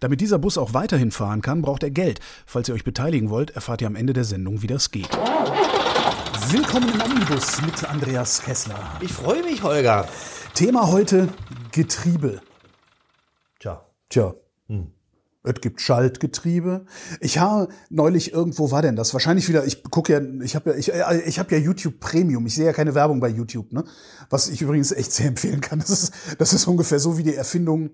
Damit dieser Bus auch weiterhin fahren kann, braucht er Geld. Falls ihr euch beteiligen wollt, erfahrt ihr am Ende der Sendung, wie das geht. Willkommen im Omnibus mit Andreas Kessler. Ich freue mich, Holger. Thema heute Getriebe. Tja. Tja. Es gibt Schaltgetriebe. Ich habe neulich irgendwo war denn das? Wahrscheinlich wieder. Ich gucke ja, ich habe ja, ich, äh, ich habe ja YouTube Premium. Ich sehe ja keine Werbung bei YouTube, ne? Was ich übrigens echt sehr empfehlen kann. Das ist, das ist ungefähr so wie die Erfindung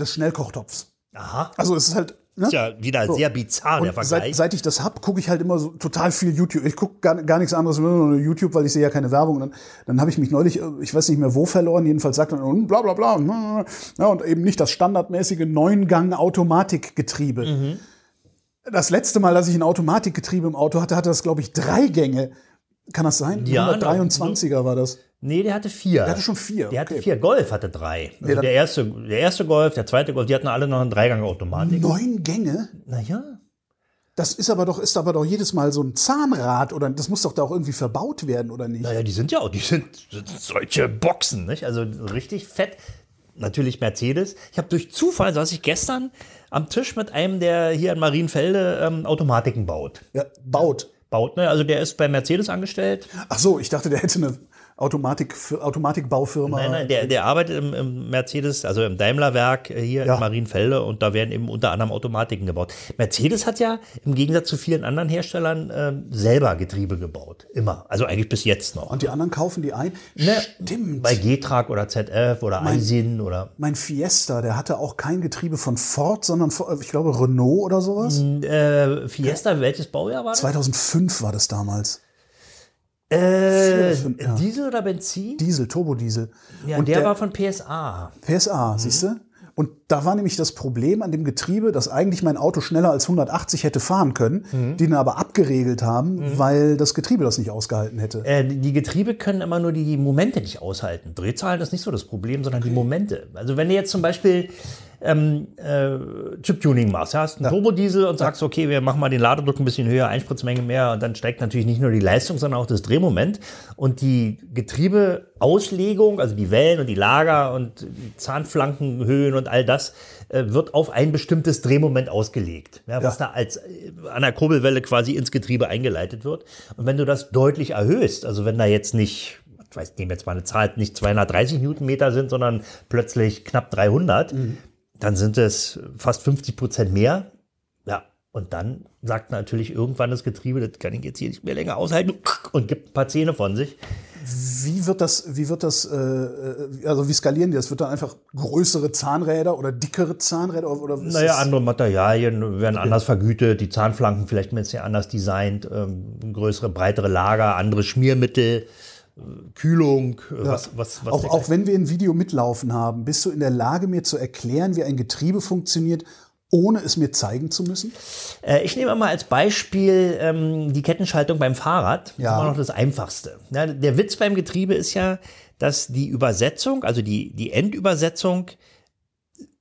des Schnellkochtopfs. Aha. Also es ist halt. Ne? Ist ja wieder So. sehr bizarr, der Und seit, Vergleich. seit ich das hab, gucke ich halt immer so total viel YouTube. Ich gucke gar, gar nichts anderes nur YouTube, weil ich sehe ja keine Werbung. Und dann, dann habe ich mich neulich, äh, ich weiß nicht mehr wo verloren, jedenfalls sagt dann bla bla bla. und, Ja, und eben nicht das standardmäßige Neungang-Automatikgetriebe. Mhm. Das letzte Mal, dass ich ein Automatikgetriebe im Auto hatte, hatte das, glaube ich, drei Gänge. Kann das sein? Ja, 123er war das. nee, der hatte vier. Der hatte schon vier. Der hatte okay. vier. Golf hatte drei. Also dann- der, erste, der erste Golf, der zweite Golf, die hatten alle noch eine Dreigang-Automatik. Neun Gänge? Naja. Das ist aber doch, ist aber doch jedes Mal so ein Zahnrad oder das muss doch da auch irgendwie verbaut werden, oder nicht? Naja, die sind ja auch, die sind solche Boxen, nicht? Also richtig fett. Natürlich Mercedes. Ich habe durch Zufall, saß ich gestern am Tisch mit einem, der hier in Marienfelde ähm, Automatiken baut. Ja, baut. Baut, ne? Also der ist bei Mercedes angestellt. Ach so, ich dachte, der hätte eine Automatik, Automatikbaufirma. Nein, nein, der, der arbeitet im, im Mercedes, also im Daimler-Werk äh, hier Ja. in Marienfelde und da werden eben unter anderem Automatiken gebaut. Mercedes hat ja im Gegensatz zu vielen anderen Herstellern ähm, selber Getriebe gebaut. Immer. Also eigentlich bis jetzt noch. Und die anderen kaufen die ein? Ne, Stimmt. Bei G-Track oder ZF oder Aisin oder mein Fiesta, der hatte auch kein Getriebe von Ford, sondern von, ich glaube Renault oder sowas. äh, Fiesta, welches Baujahr war das? 2005 war das damals. Äh, ja. Diesel oder Benzin? Diesel, Turbodiesel. Ja, Und der, war von PSA. PSA, siehst du? Und da war nämlich das Problem an dem Getriebe, dass eigentlich mein Auto schneller als 180 hätte fahren können, die ihn aber abgeregelt haben, weil das Getriebe das nicht ausgehalten hätte. Äh, die Getriebe können immer nur die Momente nicht aushalten. Drehzahlen ist nicht so das Problem, sondern die Momente. Also wenn du jetzt zum Beispiel ähm, äh, Chip-Tuning machst, ja, hast einen Turbodiesel und sagst, okay, wir machen mal den Ladedruck ein bisschen höher, Einspritzmenge mehr und dann steigt natürlich nicht nur die Leistung, sondern auch das Drehmoment. Und die Getriebeauslegung, also die Wellen und die Lager und die Zahnflankenhöhen und all das, äh, wird auf ein bestimmtes Drehmoment ausgelegt, ja, was Ja. da als äh, an der Kurbelwelle quasi ins Getriebe eingeleitet wird. Und wenn du das deutlich erhöhst, also wenn da jetzt nicht, ich weiß, nehmen jetzt mal eine Zahl, nicht 230 Newtonmeter sind, sondern plötzlich knapp 300, dann sind es fast 50 Prozent mehr. Ja, und dann sagt natürlich irgendwann das Getriebe, das kann ich jetzt hier nicht mehr länger aushalten und gibt ein paar Zähne von sich. Wie wird das, wie wird das, äh, äh, also wie skalieren die das? Wird dann einfach größere Zahnräder oder dickere Zahnräder oder Naja, andere Materialien werden anders vergütet, die Zahnflanken vielleicht ein bisschen anders designt, ähm, größere, breitere Lager, andere Schmiermittel, Kühlung, äh, was, was, was auch, auch wenn wir ein Video mitlaufen haben, bist du in der Lage, mir zu erklären, wie ein Getriebe funktioniert, ohne es mir zeigen zu müssen? Äh, ich nehme mal als Beispiel ähm, die Kettenschaltung beim Fahrrad. Das Ja. ist immer noch das Einfachste. Ja, der Witz beim Getriebe ist ja, dass die Übersetzung, also die, die Endübersetzung,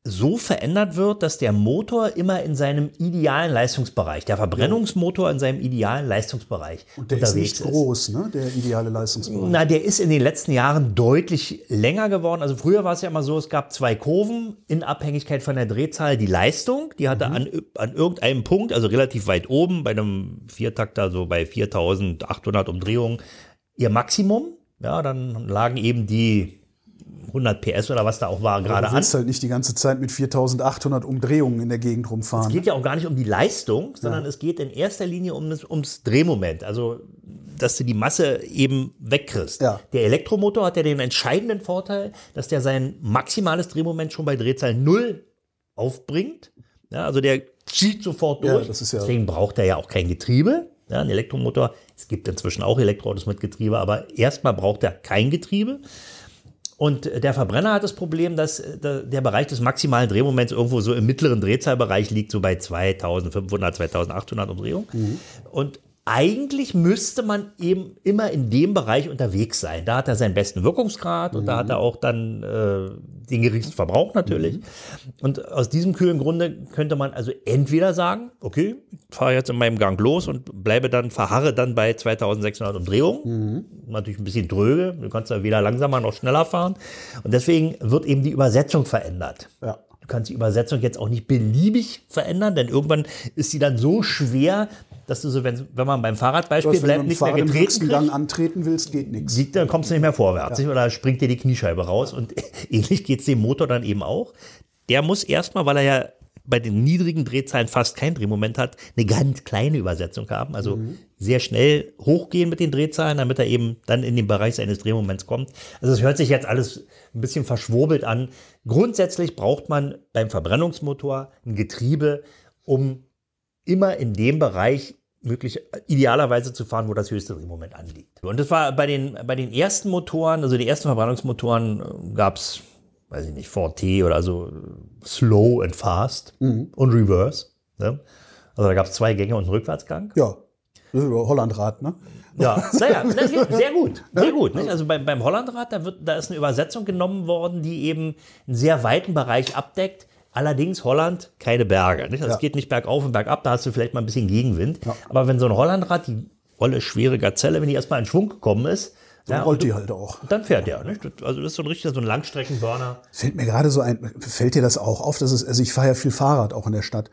so verändert wird, dass der Motor immer in seinem idealen Leistungsbereich, der Verbrennungsmotor in seinem idealen Leistungsbereich Und der ist nicht groß, ne? Der ideale Leistungsbereich. Na, der ist in den letzten Jahren deutlich länger geworden. Also früher war es ja immer so, es gab zwei Kurven in Abhängigkeit von der Drehzahl. Die Leistung, die hatte an, an irgendeinem Punkt, also relativ weit oben, bei einem Viertakter, so bei 4800 Umdrehungen, ihr Maximum. Ja, dann lagen eben die 100 PS oder was da auch war, gerade Du an. willst halt nicht die ganze Zeit mit 4800 Umdrehungen in der Gegend rumfahren. Es geht ja auch gar nicht um die Leistung, sondern es geht in erster Linie um das, ums Drehmoment. Also, dass du die Masse eben wegkriegst. Ja. Der Elektromotor hat ja den entscheidenden Vorteil, dass der sein maximales Drehmoment schon bei Drehzahl 0 aufbringt. Ja, also der zieht sofort Ja, durch. ja- Deswegen braucht er ja auch kein Getriebe. Ja, ein Elektromotor, es gibt inzwischen auch Elektroautos mit Getriebe, aber erstmal braucht er kein Getriebe. Und der Verbrenner hat das Problem, dass äh, der Bereich des maximalen Drehmoments irgendwo so im mittleren Drehzahlbereich liegt, so bei 2500, 2800 Umdrehungen. Und eigentlich müsste man eben immer in dem Bereich unterwegs sein. Da hat er seinen besten Wirkungsgrad und da hat er auch dann äh, den geringsten Verbrauch natürlich. Und aus diesem kühlen Grunde könnte man also entweder sagen, okay, fahre jetzt in meinem Gang los und bleibe dann, verharre dann bei 2600 Umdrehungen. Natürlich ein bisschen dröge, du kannst ja weder langsamer noch schneller fahren. Und deswegen wird eben die Übersetzung verändert. Ja. Du kannst die Übersetzung jetzt auch nicht beliebig verändern, denn irgendwann ist sie dann so schwer, dass du so, wenn, wenn man beim Fahrradbeispiel wenn bleibt, nicht mehr Fahrrad im getreten Gang kriegst, antreten willst, geht nichts. dann kommst du nicht mehr vorwärts. nicht? Oder springt dir die Kniescheibe raus. Und ähnlich geht es dem Motor dann eben auch. Der muss erstmal, weil er ja bei den niedrigen Drehzahlen fast kein Drehmoment hat, eine ganz kleine Übersetzung haben. Also Mhm. sehr schnell hochgehen mit den Drehzahlen, damit er eben dann in den Bereich seines Drehmoments kommt. Also es hört sich jetzt alles ein bisschen verschwurbelt an. Grundsätzlich braucht man beim Verbrennungsmotor ein Getriebe, um immer in dem Bereich möglich idealerweise zu fahren, wo das höchste Drehmoment anliegt. Und das war bei den, bei den ersten Motoren, also die ersten Verbrennungsmotoren gab es, weiß ich nicht, 4T oder so Slow and Fast und Reverse. Ne? Also da gab es zwei Gänge und einen Rückwärtsgang. Ja. Hollandrad, ne? Ja, naja, sehr gut. Sehr gut. Nicht? Also beim, beim Hollandrad, da, wird, da ist eine Übersetzung genommen worden, die eben einen sehr weiten Bereich abdeckt. Allerdings Holland keine Berge. Nicht? Also Ja. Es geht nicht bergauf und bergab, da hast du vielleicht mal ein bisschen Gegenwind. Aber wenn so ein Hollandrad, die volle, schwere Gazelle, wenn die erstmal in Schwung gekommen ist, Dann ja, rollt die halt auch. dann fährt der. Nicht? Das- Also das ist so ein richtiger, so ein Langstreckenburner. Fällt mir gerade so ein, fällt dir das auch auf, dass es, also ich fahre ja viel Fahrrad auch in der Stadt.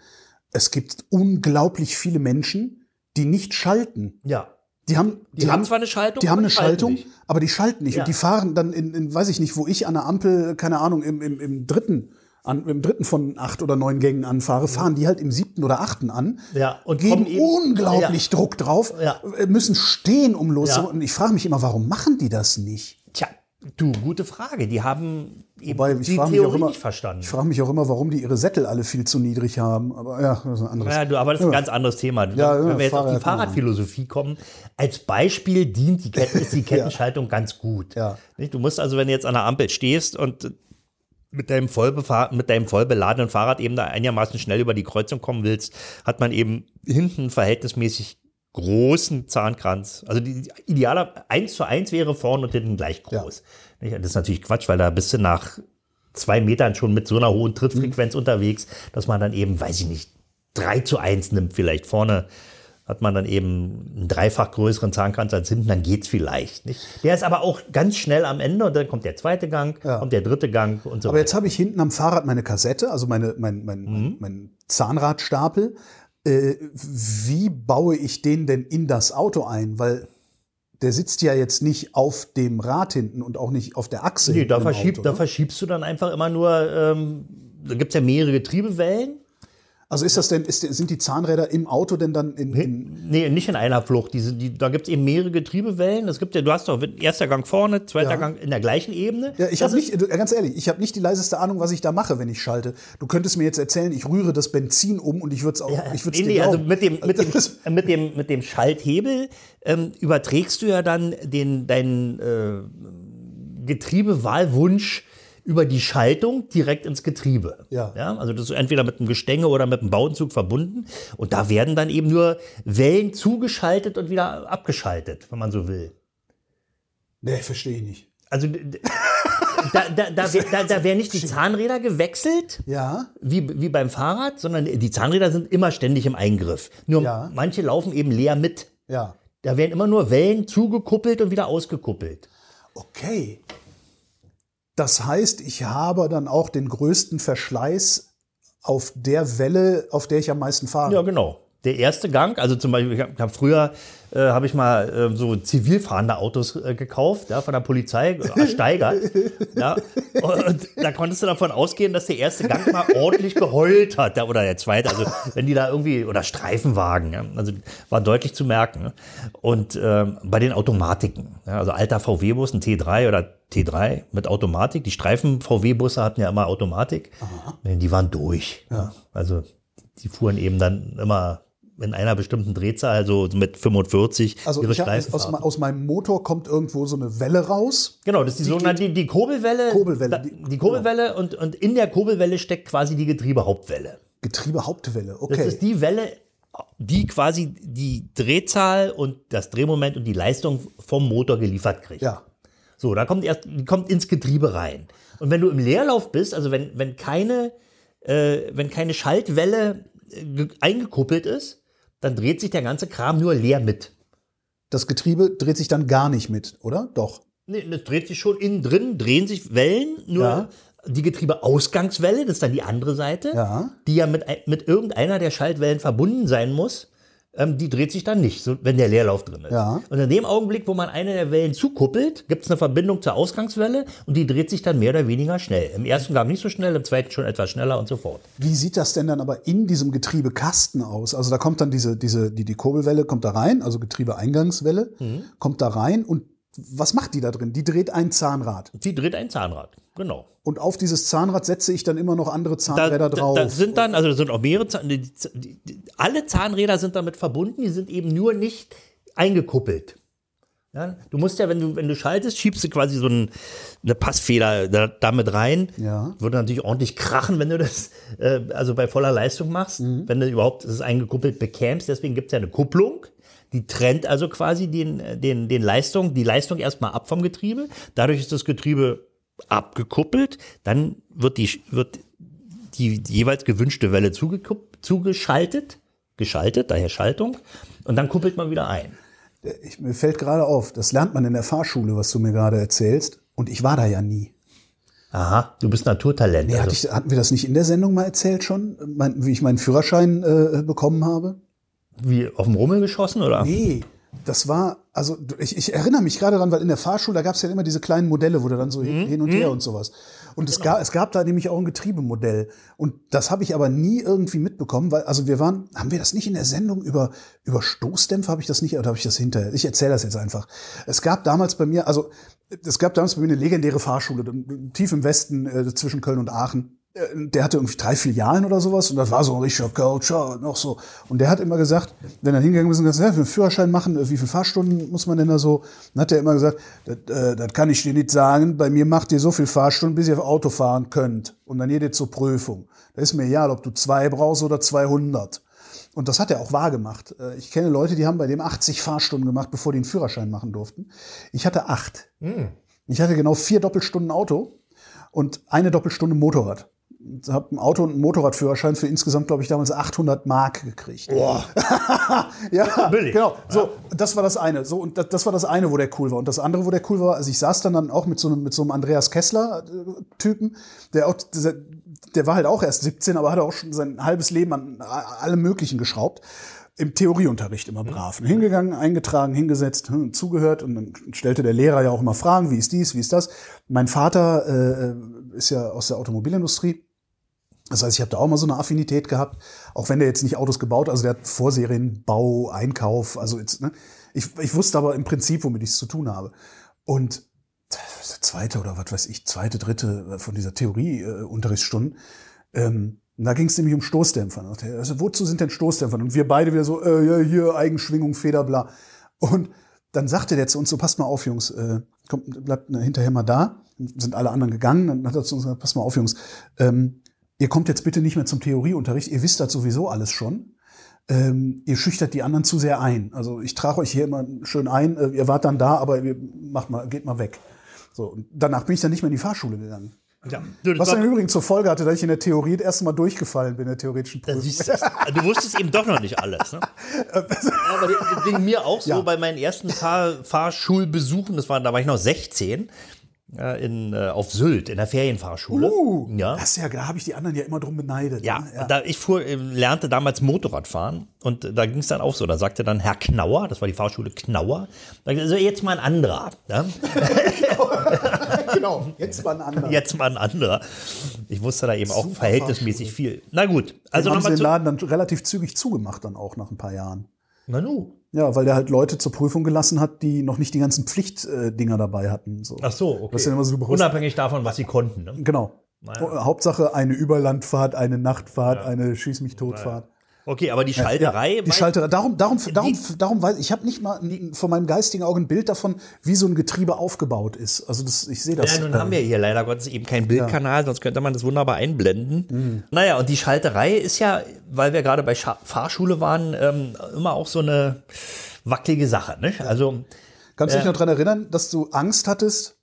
Es gibt unglaublich viele Menschen, die nicht schalten. Ja. Die haben, Die, haben zwar eine Schaltung, die haben eine Schaltung, nicht. aber die schalten nicht. Ja. Und die fahren dann in, in, weiß ich nicht, wo ich an der Ampel, keine Ahnung, im, im, im dritten, an, im dritten von acht oder neun Gängen anfahre, fahren die halt im siebten oder achten an. Ja, und geben eben- unglaublich Druck drauf, Ja. äh, müssen stehen, um los. Ja. Und ich frage mich immer, warum machen die das nicht? Tja, du, gute Frage. Die haben eben Wobei, ich die frage mich, auch Theorie immer- nicht verstanden. ich frage mich auch immer, warum die ihre Sättel alle viel zu niedrig haben. Aber ja, das ist ein anderes. Ja, du, aber das ist ein ganz anderes Thema. Ja, ja, Wenn wir jetzt auf die Fahrrad. Fahrradphilosophie kommen, als Beispiel dient die, Ketten, die Kettenschaltung ganz gut. Ja. Du musst also, wenn du jetzt an der Ampel stehst und mit deinem, vollbefahr mit deinem voll beladenen Fahrrad eben da einigermaßen schnell über die Kreuzung kommen willst, hat man eben hinten verhältnismäßig großen Zahnkranz. Also die idealer 1 zu 1 wäre vorne und hinten gleich groß. Nicht? Das ist natürlich Quatsch, weil da bist du nach zwei Metern schon mit so einer hohen Trittfrequenz unterwegs, dass man dann eben, weiß ich nicht, 3 zu 1 nimmt vielleicht. Vorne hat man dann eben einen dreifach größeren Zahnkranz als hinten, dann geht's vielleicht. Nicht? Der ist aber auch ganz schnell am Ende und dann kommt der zweite Gang, kommt der dritte Gang und so Aber weiter. jetzt habe ich hinten am Fahrrad meine Kassette, also meine, mein, mein, Mhm. mein, Zahnradstapel. Äh, wie baue ich den denn in das Auto ein? Weil der sitzt ja jetzt nicht auf dem Rad hinten und auch nicht auf der Achse. Nee, da, verschieb, Auto, da ne? verschiebst du dann einfach immer nur, ähm, da gibt's ja mehrere Getriebewellen. Also ist das denn, ist, sind die Zahnräder im Auto denn dann in, in Nee, nicht in einer Flucht. Diese, die, da gibt's eben mehrere Getriebewellen. Das gibt ja, du hast doch erster Gang vorne, zweiter Ja. Gang in der gleichen Ebene. Ja, ich habe nicht, ganz ehrlich, ich habe nicht die leiseste Ahnung, was ich da mache, wenn ich schalte. Du könntest mir jetzt erzählen, ich rühre das Benzin um und ich würde es auch, ich würde Nee, es nee, dir also mit dem, mit dem, äh, mit dem, mit dem Schalthebel ähm, überträgst du ja dann den, deinen äh, Getriebewahlwunsch über die Schaltung direkt ins Getriebe. Ja. ja. Also das ist entweder mit einem Gestänge oder mit einem Bauenzug verbunden. Und da werden dann eben nur Wellen zugeschaltet und wieder abgeschaltet, wenn man so will. Nee, verstehe ich nicht. Also da, da, da, da, da werden nicht die Zahnräder gewechselt, Ja, wie, wie beim Fahrrad, sondern die Zahnräder sind immer ständig im Eingriff. Nur Ja. manche laufen eben leer mit. ja. Da werden immer nur Wellen zugekuppelt und wieder ausgekuppelt. Okay. Das heißt, ich habe dann auch den größten Verschleiß auf der Welle, auf der ich am meisten fahre. Ja, genau. Der erste Gang, also zum Beispiel, ich habe hab früher äh, habe ich mal äh, so zivilfahrende Autos äh, gekauft, ja, von der Polizei äh, ersteigert. ja, und da konntest du davon ausgehen, dass der erste Gang mal ordentlich geheult hat, ja, oder der zweite, also wenn die da irgendwie, oder Streifenwagen, ja, also war deutlich zu merken. Ne? Und ähm, bei den Automatiken, ja, also alter VW-Bus, ein T3 oder T3 mit Automatik, die Streifen-VW-Busse hatten ja immer Automatik, die waren durch. Ja. Also die fuhren eben dann immer in einer bestimmten Drehzahl, also mit 45, Also ihre Streifen aus, aus meinem Motor kommt irgendwo so eine Welle raus. Genau, das ist die, sogenannte die, die Kurbelwelle. Kurbelwelle, die- genau. die, Kurbelwelle und, und in der Kurbelwelle steckt quasi die Getriebehauptwelle. Getriebehauptwelle, Das okay. ist die Welle, die quasi die Drehzahl und das Drehmoment und die Leistung vom Motor geliefert kriegt. ja. So, da kommt erst, die kommt ins Getriebe rein. Und wenn du im Leerlauf bist, also wenn, wenn keine, äh, wenn keine Schaltwelle äh, ge- eingekuppelt ist, dann dreht sich der ganze Kram nur leer mit. Das Getriebe dreht sich dann gar nicht mit, oder? Doch. Nee, das dreht sich schon innen drin, drehen sich Wellen, nur Ja. die Getriebeausgangswelle, das ist dann die andere Seite, Ja. die ja mit, mit irgendeiner der Schaltwellen verbunden sein muss, ähm, die dreht sich dann nicht, so, wenn der Leerlauf drin ist. Ja. Und in dem Augenblick, wo man eine der Wellen zukuppelt, gibt es eine Verbindung zur Ausgangswelle und die dreht sich dann mehr oder weniger schnell. Im ersten Gang nicht so schnell, im zweiten schon etwas schneller und so fort. Wie sieht das denn dann aber in diesem Getriebekasten aus? Also da kommt dann diese, diese, die, die Kurbelwelle kommt da rein, also Getriebeeingangswelle, Mhm. kommt da rein und was macht die da drin? Die dreht ein Zahnrad. Die dreht ein Zahnrad, genau. Und auf dieses Zahnrad setze ich dann immer noch andere Da, Zahnräder da, drauf. da sind dann, also da sind auch mehrere Zahn, die, die, die, alle Zahnräder sind damit verbunden, die sind eben nur nicht eingekuppelt. Ja, du musst ja, wenn du, wenn du schaltest, schiebst du quasi so ein, eine Passfeder da, damit rein. Ja. Würde natürlich ordentlich krachen, wenn du das äh, also bei voller Leistung machst, wenn du überhaupt das eingekuppelt bekämst. Deswegen gibt es ja eine Kupplung. Die trennt also quasi den, den, den Leistung, die Leistung erstmal ab vom Getriebe. Dadurch ist das Getriebe abgekuppelt. Dann wird die, wird die jeweils gewünschte Welle zugeschaltet, geschaltet, daher Schaltung. Und dann kuppelt man wieder ein. Ich, mir fällt gerade auf, das lernt man in der Fahrschule, was du mir gerade erzählst. Und ich war da ja nie. Aha, du bist Naturtalent. Nee, also. hatte ich, hatten wir das nicht in der Sendung mal erzählt schon, mein, wie ich meinen Führerschein äh, bekommen habe? Wie auf dem Rummel geschossen oder? Nee, das war, also ich, ich erinnere mich gerade daran, weil in der Fahrschule, da gab es ja immer diese kleinen Modelle, wo du dann so hin, hin und her und sowas. Und es, gab, es gab da nämlich auch ein Getriebemodell. Und das habe ich aber nie irgendwie mitbekommen, weil, also wir waren, haben wir das nicht in der Sendung über, über Stoßdämpfer, habe ich das nicht, oder habe ich das hinterher? Ich erzähle das jetzt einfach. Es gab damals bei mir, also es gab damals bei mir eine legendäre Fahrschule, tief im Westen äh, zwischen Köln und Aachen der hatte irgendwie drei Filialen oder sowas und das war so ein richtiger Coacher noch so. Und der hat immer gesagt, wenn er hingegangen ist und gesagt, ja, für einen Führerschein machen, äh, wie viele Fahrstunden muss man denn da so? Dann hat er immer gesagt, das, äh, das kann ich dir nicht sagen, bei mir macht ihr so viel Fahrstunden, bis ihr Auto fahren könnt. Und dann geht ihr zur Prüfung. Da ist mir egal, ob du zwei brauchst oder 200. Und das hat er auch wahr gemacht. Äh, Ich kenne Leute, die haben bei dem 80 Fahrstunden gemacht, bevor die einen Führerschein machen durften. Ich hatte acht. Ich hatte genau vier Doppelstunden Auto und eine Doppelstunde Motorrad. Ich habe ein Auto und einen Motorradführerschein für insgesamt, glaube ich, damals 800 Mark gekriegt. Boah. Ja, Billig. genau. So, das war das eine. So und das, das war das eine, wo der cool war. Und das andere, wo der cool war, also ich saß dann dann auch mit so einem mit so einem Andreas Kessler äh, Typen, der auch dieser, der war halt auch erst 17, aber hatte auch schon sein halbes Leben an allem Möglichen geschraubt. Im Theorieunterricht immer brav. Hingegangen, eingetragen, hingesetzt, hm, zugehört und dann stellte der Lehrer ja auch immer Fragen, wie ist dies, wie ist das. Mein Vater äh, ist ja aus der Automobilindustrie. Das heißt, ich habe da auch mal so eine Affinität gehabt, auch wenn der jetzt nicht Autos gebaut, also der hat Vorserienbau, Einkauf, also jetzt, ne? ich, ich wusste aber im Prinzip, womit ich es zu tun habe. Und der zweite oder was weiß ich, zweite, dritte von dieser Theorie-Unterrichtsstunden, ähm, da ging es nämlich um Stoßdämpfer. Er, Also, wozu sind denn Stoßdämpfer? Und wir beide wieder so, äh, ja, hier, Eigenschwingung, Feder, bla. Und dann sagte der zu uns so, passt mal auf, Jungs, äh, kommt, bleibt hinterher mal da. Sind alle anderen gegangen. Dann hat er zu uns gesagt, passt mal auf, Jungs, ähm, ihr kommt jetzt bitte nicht mehr zum Theorieunterricht, ihr wisst das sowieso alles schon. Ähm, ihr schüchtert die anderen zu sehr ein. Also ich trage euch hier immer schön ein, äh, ihr wart dann da, aber ihr macht mal, geht mal weg. So, und danach bin ich dann nicht mehr in die Fahrschule gegangen. Ja. Du, Was dann übrigens zur Folge hatte, dass ich in der Theorie das erste Mal durchgefallen bin, in der theoretischen Prüfung. du, du wusstest eben doch noch nicht alles. Ne? ja, aber das ging mir auch so Ja. bei meinen ersten Fahr Fahrschulbesuchen, das war, da war ich noch 16. äh, in, äh, auf Sylt in der Ferienfahrschule. Uh, ja. Das ja, da habe ich die anderen ja immer drum beneidet. Ja, ne? und da ich fuhr, äh, lernte damals Motorradfahren und da ging es dann auch so. Da sagte dann Herr Knauer, das war die Fahrschule Knauer, also jetzt mal ein anderer. Ja? genau, jetzt mal ein anderer. Jetzt mal ein anderer. Ich wusste da eben auch Super verhältnismäßig viel. Na gut, also Also haben sie nochmal den. Laden dann relativ zügig zugemacht, dann auch nach ein paar Jahren. Na nu. Ja, weil der halt Leute zur Prüfung gelassen hat, die noch nicht die ganzen Pflichtdinger dabei hatten. So. Ach so, okay. Das ist ja immer so, Unabhängig davon, was sie konnten. Ne? Genau. Hauptsache eine Überlandfahrt, eine Nachtfahrt, eine Schieß mich totfahrt. Okay, aber die Schalterei. Ja, die Schalterei. Darum, darum, darum, darum weiß ich habe nicht mal vor meinem geistigen Auge ein Bild davon, wie so ein Getriebe aufgebaut ist. Also das, ich sehe das. Ja, nun äh, haben wir hier leider Gottes eben keinen Bildkanal, sonst könnte man das wunderbar einblenden. Mhm. Naja, und die Schalterei ist ja, weil wir gerade bei Scha Fahrschule waren, ähm, immer auch so eine wackelige Sache. Nicht? Also, Kannst du dich noch daran erinnern, dass du Angst hattest,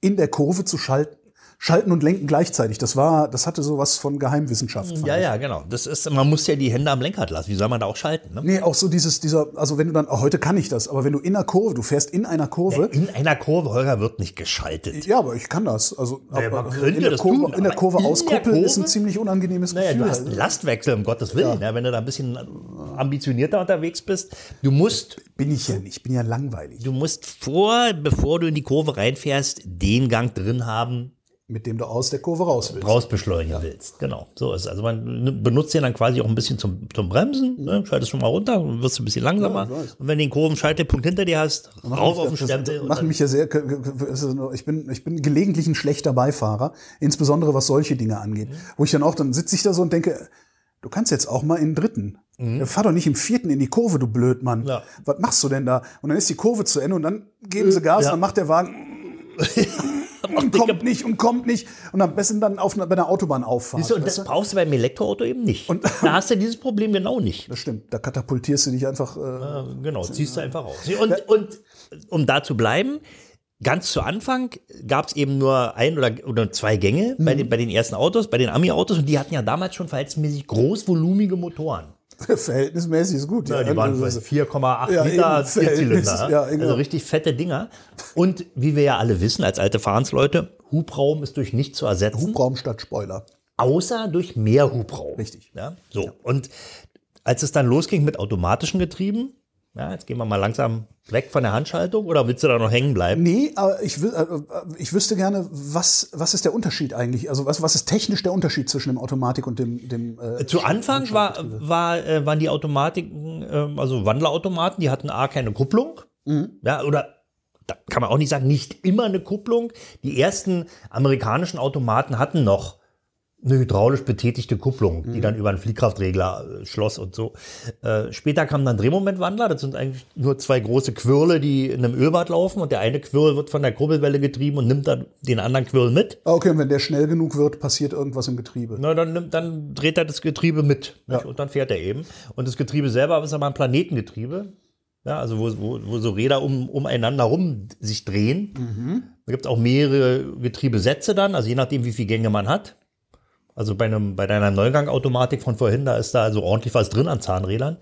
in der Kurve zu schalten? Schalten und lenken gleichzeitig. Das war, das hatte sowas von Geheimwissenschaft. fand ja, ich. ja, genau. Das ist, man muss ja die Hände am Lenkrad lassen. Wie soll man da auch schalten? Ne? Nee, auch so dieses, dieser, also wenn du dann, auch heute kann ich das, aber wenn du in einer Kurve, du fährst in einer Kurve, In einer Kurve, Holger, wird nicht geschaltet. ja, aber ich kann das. Also, Naja, man aber könnte in der das Kurve, tun, in der Kurve auskuppeln ist ein ziemlich unangenehmes Naja, Gefühl. du hast einen Lastwechsel, um Gottes Willen. Ja. wenn du da ein bisschen ambitionierter unterwegs bist. Du musst, bin ich ja nicht, bin ja langweilig, du musst vor, bevor du in die Kurve reinfährst, den Gang drin haben, mit dem du aus der Kurve raus willst. rausbeschleunigen willst. Genau, so ist es. Also man benutzt den dann quasi auch ein bisschen zum, zum Bremsen, ne? schaltest schon mal runter, wirst ein bisschen langsamer. Ja, und wenn du den Kurvenschaltepunkt hinter dir hast, rauf auf den Stempel. und macht mich ja sehr, ich bin, ich bin gelegentlich ein schlechter Beifahrer, insbesondere was solche Dinge angeht. Wo ich dann auch, dann sitze ich da so und denke, du kannst jetzt auch mal in den dritten. Ja, Fahr doch nicht im vierten in die Kurve, du Blödmann. Mhm. Ja. Was machst du denn da? Und dann ist die Kurve zu Ende und dann geben sie Gas, Ja. dann macht der Wagen und kommt nicht und kommt nicht und am besten dann auf, bei einer Autobahnauffahrt. Siehst du, und das brauchst du beim Elektroauto eben nicht. da hast du dieses Problem genau nicht. Das stimmt, da katapultierst du dich einfach. Äh, Ja, Genau, ziehst du einfach raus. Und, und um da zu bleiben, ganz zu Anfang gab es eben nur ein oder, oder zwei Gänge bei, Mhm. den, bei den ersten Autos, bei den Ami-Autos und die hatten ja damals schon verhältnismäßig großvolumige Motoren. verhältnismäßig ist gut. Ja, die waren Also, 4,8 Ja, Liter Vierzylinder. ja, genau. also richtig fette Dinger. Und wie wir ja alle wissen, als alte Fahrensleute, Hubraum ist durch nichts zu ersetzen, Hubraum statt Spoiler. außer durch mehr Hubraum. Richtig. Ja, so. Und als es dann losging mit automatischen Getrieben, ja, jetzt gehen wir mal langsam weg von der Handschaltung oder willst du da noch hängen bleiben? Nee, aber ich, wü- äh, ich wüsste gerne, was, was ist der Unterschied eigentlich? Also was, was ist technisch der Unterschied zwischen dem Automatik und dem, dem äh, Zu Anfang war, war, äh, waren die Automatiken, ähm, also Wandlerautomaten, die hatten A keine Kupplung. Ja, oder da kann man auch nicht sagen, nicht immer eine Kupplung. Die ersten amerikanischen Automaten hatten noch eine hydraulisch betätigte Kupplung, die dann über einen Fliehkraftregler äh, schloss und so. Äh, später kam dann Drehmomentwandler. Das sind eigentlich nur zwei große Quirle, die in einem Ölbad laufen und der eine Quirl wird von der Kurbelwelle getrieben und nimmt dann den anderen Quirl mit. Ah, Okay, und wenn der schnell genug wird, passiert irgendwas im Getriebe. Na, dann, nimmt, dann dreht er das Getriebe mit nicht? und dann fährt er eben. Und das Getriebe selber ist aber ein Planetengetriebe. Ja, also wo, wo, wo so Räder um, umeinander rum sich drehen. Da gibt es auch mehrere Getriebesätze dann, also je nachdem, wie viele Gänge man hat. Also bei, einem, bei deiner Neugangautomatik von vorhin, da ist da also ordentlich was drin an Zahnrädern.